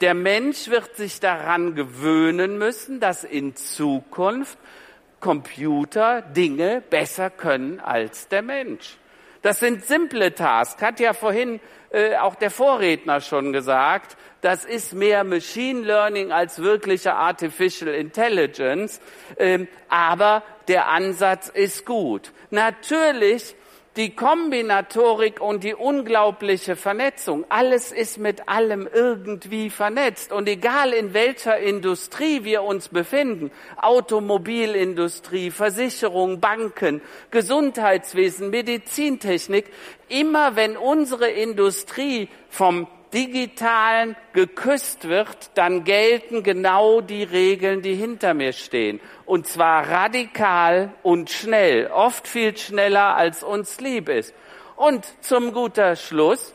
Der Mensch wird sich daran gewöhnen müssen, dass in Zukunft Computer Dinge besser können als der Mensch. Das sind simple Tasks. Hat ja vorhin äh, auch der Vorredner schon gesagt. Das ist mehr Machine Learning als wirkliche Artificial Intelligence. Ähm, aber der Ansatz ist gut. Natürlich die Kombinatorik und die unglaubliche Vernetzung. Alles ist mit allem irgendwie vernetzt. Und egal in welcher Industrie wir uns befinden, Automobilindustrie, Versicherung, Banken, Gesundheitswesen, Medizintechnik, immer wenn unsere Industrie vom Digitalen geküsst wird, dann gelten genau die Regeln, die hinter mir stehen. Und zwar radikal und schnell, oft viel schneller, als uns lieb ist. Und zum guter Schluss,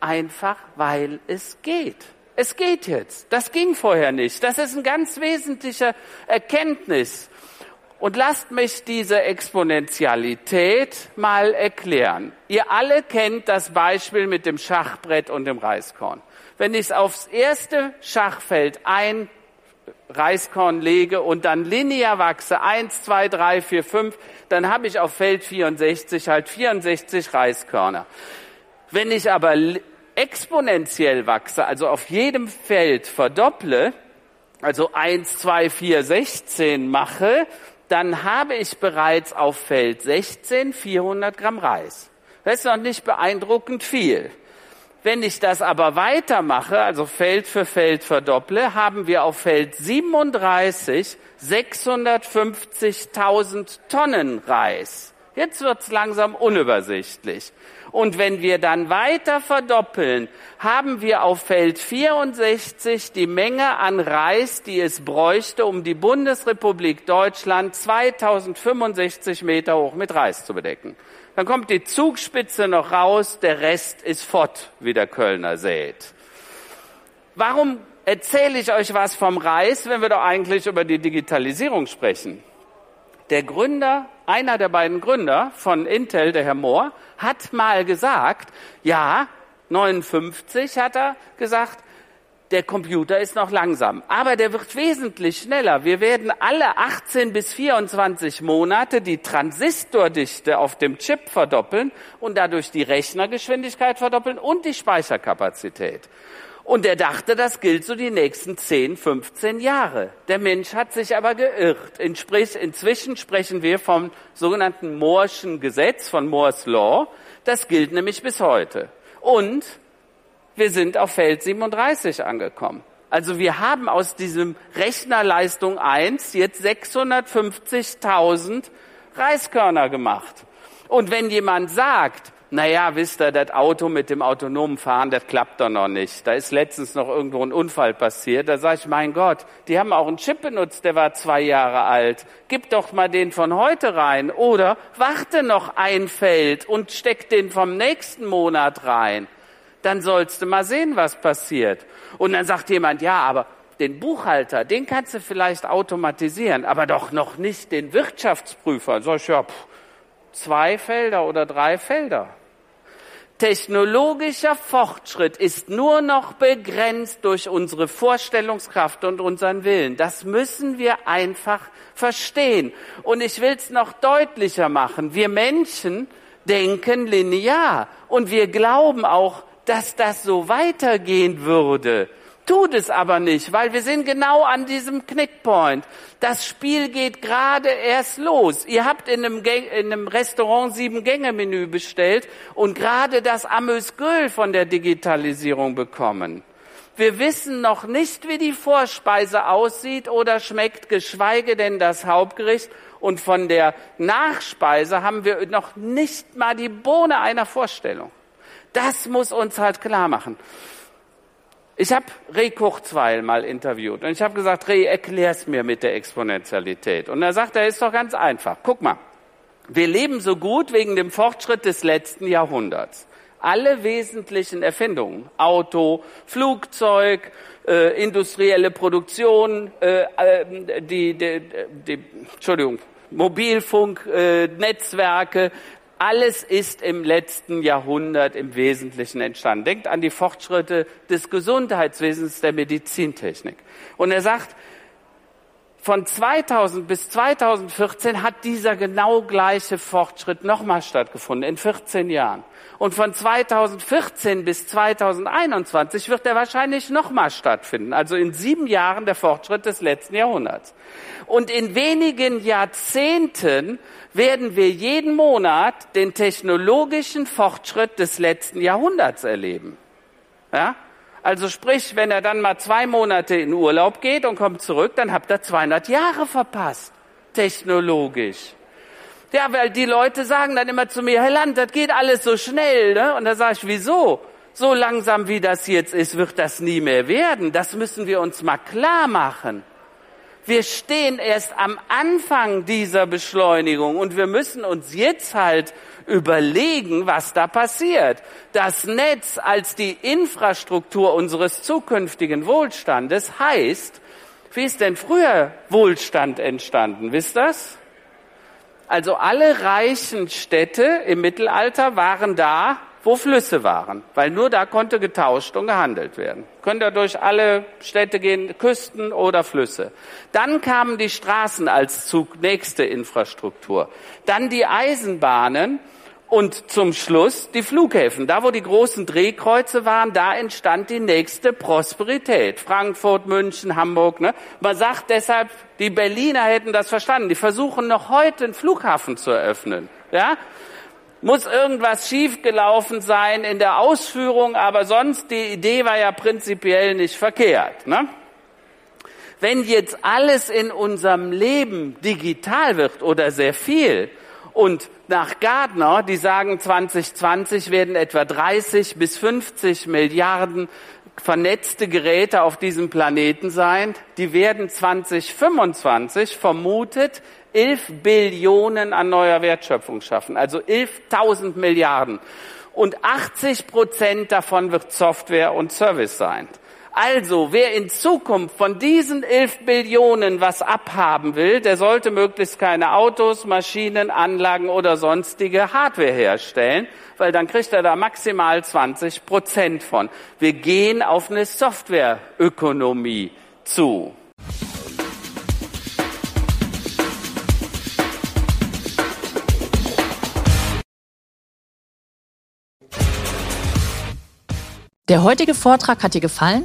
einfach weil es geht. Es geht jetzt. Das ging vorher nicht. Das ist ein ganz wesentlicher Erkenntnis. Und lasst mich diese Exponentialität mal erklären. Ihr alle kennt das Beispiel mit dem Schachbrett und dem Reiskorn. Wenn ich aufs erste Schachfeld ein Reiskorn lege und dann linear wachse, eins, zwei, drei, vier, fünf, dann habe ich auf Feld 64 halt 64 Reiskörner. Wenn ich aber exponentiell wachse, also auf jedem Feld verdopple, also eins, zwei, vier, 16 mache, dann habe ich bereits auf Feld 16 400 Gramm Reis. Das ist noch nicht beeindruckend viel. Wenn ich das aber weitermache, also Feld für Feld verdopple, haben wir auf Feld 37 650.000 Tonnen Reis. Jetzt wird's langsam unübersichtlich. Und wenn wir dann weiter verdoppeln, haben wir auf Feld 64 die Menge an Reis, die es bräuchte, um die Bundesrepublik Deutschland 2065 Meter hoch mit Reis zu bedecken. Dann kommt die Zugspitze noch raus, der Rest ist fort, wie der Kölner sät. Warum erzähle ich euch was vom Reis, wenn wir doch eigentlich über die Digitalisierung sprechen? Der Gründer, einer der beiden Gründer von Intel, der Herr Moore, hat mal gesagt, ja, 59 hat er gesagt, der Computer ist noch langsam, aber der wird wesentlich schneller. Wir werden alle 18 bis 24 Monate die Transistordichte auf dem Chip verdoppeln und dadurch die Rechnergeschwindigkeit verdoppeln und die Speicherkapazität. Und er dachte, das gilt so die nächsten 10, 15 Jahre. Der Mensch hat sich aber geirrt. Inzwischen sprechen wir vom sogenannten Moore'schen Gesetz, von Moore's Law. Das gilt nämlich bis heute. Und wir sind auf Feld 37 angekommen. Also wir haben aus diesem Rechnerleistung 1 jetzt 650.000 Reiskörner gemacht. Und wenn jemand sagt, naja, wisst ihr, das Auto mit dem autonomen Fahren, das klappt doch noch nicht. Da ist letztens noch irgendwo ein Unfall passiert. Da sage ich, mein Gott, die haben auch einen Chip benutzt, der war zwei Jahre alt. Gib doch mal den von heute rein. Oder warte noch ein Feld und steck den vom nächsten Monat rein. Dann sollst du mal sehen, was passiert. Und dann sagt jemand, ja, aber den Buchhalter, den kannst du vielleicht automatisieren, aber doch noch nicht den Wirtschaftsprüfer. Sag ich, ja, pff, zwei Felder oder drei Felder. Technologischer Fortschritt ist nur noch begrenzt durch unsere Vorstellungskraft und unseren Willen. Das müssen wir einfach verstehen. Und ich will es noch deutlicher machen. Wir Menschen denken linear und wir glauben auch, dass das so weitergehen würde. Tut es aber nicht, weil wir sind genau an diesem Knickpoint. Das Spiel geht gerade erst los. Ihr habt in einem, in einem Restaurant sieben Gänge Menü bestellt und gerade das Amüsgöl von der Digitalisierung bekommen. Wir wissen noch nicht, wie die Vorspeise aussieht oder schmeckt, geschweige denn das Hauptgericht. Und von der Nachspeise haben wir noch nicht mal die Bohne einer Vorstellung. Das muss uns halt klar machen. Ich habe Ray Kurzweil mal interviewt und ich habe gesagt, Ray, erklär's mir mit der Exponentialität. Und er sagt, er ist doch ganz einfach. Guck mal, wir leben so gut wegen dem Fortschritt des letzten Jahrhunderts. Alle wesentlichen Erfindungen, Auto, Flugzeug, äh, industrielle Produktion, äh, äh, die, die, die, Entschuldigung, Mobilfunk, äh, Netzwerke, alles ist im letzten Jahrhundert im Wesentlichen entstanden. Denkt an die Fortschritte des Gesundheitswesens, der Medizintechnik. Und er sagt, von 2000 bis 2014 hat dieser genau gleiche Fortschritt nochmal stattgefunden, in 14 Jahren. Und von 2014 bis 2021 wird er wahrscheinlich nochmal stattfinden. Also in sieben Jahren der Fortschritt des letzten Jahrhunderts. Und in wenigen Jahrzehnten werden wir jeden Monat den technologischen Fortschritt des letzten Jahrhunderts erleben. Ja? Also sprich, wenn er dann mal zwei Monate in Urlaub geht und kommt zurück, dann habt ihr 200 Jahre verpasst, technologisch. Ja, weil die Leute sagen dann immer zu mir, Herr Land, das geht alles so schnell. Ne? Und da sage ich, wieso? So langsam wie das jetzt ist, wird das nie mehr werden. Das müssen wir uns mal klar machen. Wir stehen erst am Anfang dieser Beschleunigung und wir müssen uns jetzt halt überlegen, was da passiert. Das Netz als die Infrastruktur unseres zukünftigen Wohlstandes heißt, wie ist denn früher Wohlstand entstanden? Wisst das? Also alle reichen Städte im Mittelalter waren da, wo Flüsse waren, weil nur da konnte getauscht und gehandelt werden. Könnt ihr durch alle Städte gehen, Küsten oder Flüsse. Dann kamen die Straßen als Zug, nächste Infrastruktur. Dann die Eisenbahnen und zum Schluss die Flughäfen. Da, wo die großen Drehkreuze waren, da entstand die nächste Prosperität. Frankfurt, München, Hamburg. Ne? Man sagt deshalb, die Berliner hätten das verstanden. Die versuchen noch heute einen Flughafen zu eröffnen. Ja? Muss irgendwas schiefgelaufen sein in der Ausführung, aber sonst die Idee war ja prinzipiell nicht verkehrt. Ne? Wenn jetzt alles in unserem Leben digital wird oder sehr viel, und nach Gardner, die sagen 2020 werden etwa 30 bis 50 Milliarden vernetzte Geräte auf diesem Planeten sein. Die werden 2025 vermutet 11 Billionen an neuer Wertschöpfung schaffen, also 11.000 Milliarden. Und 80 Prozent davon wird Software und Service sein. Also, wer in Zukunft von diesen 11 Billionen was abhaben will, der sollte möglichst keine Autos, Maschinen, Anlagen oder sonstige Hardware herstellen, weil dann kriegt er da maximal 20 Prozent von. Wir gehen auf eine Softwareökonomie zu. Der heutige Vortrag hat dir gefallen?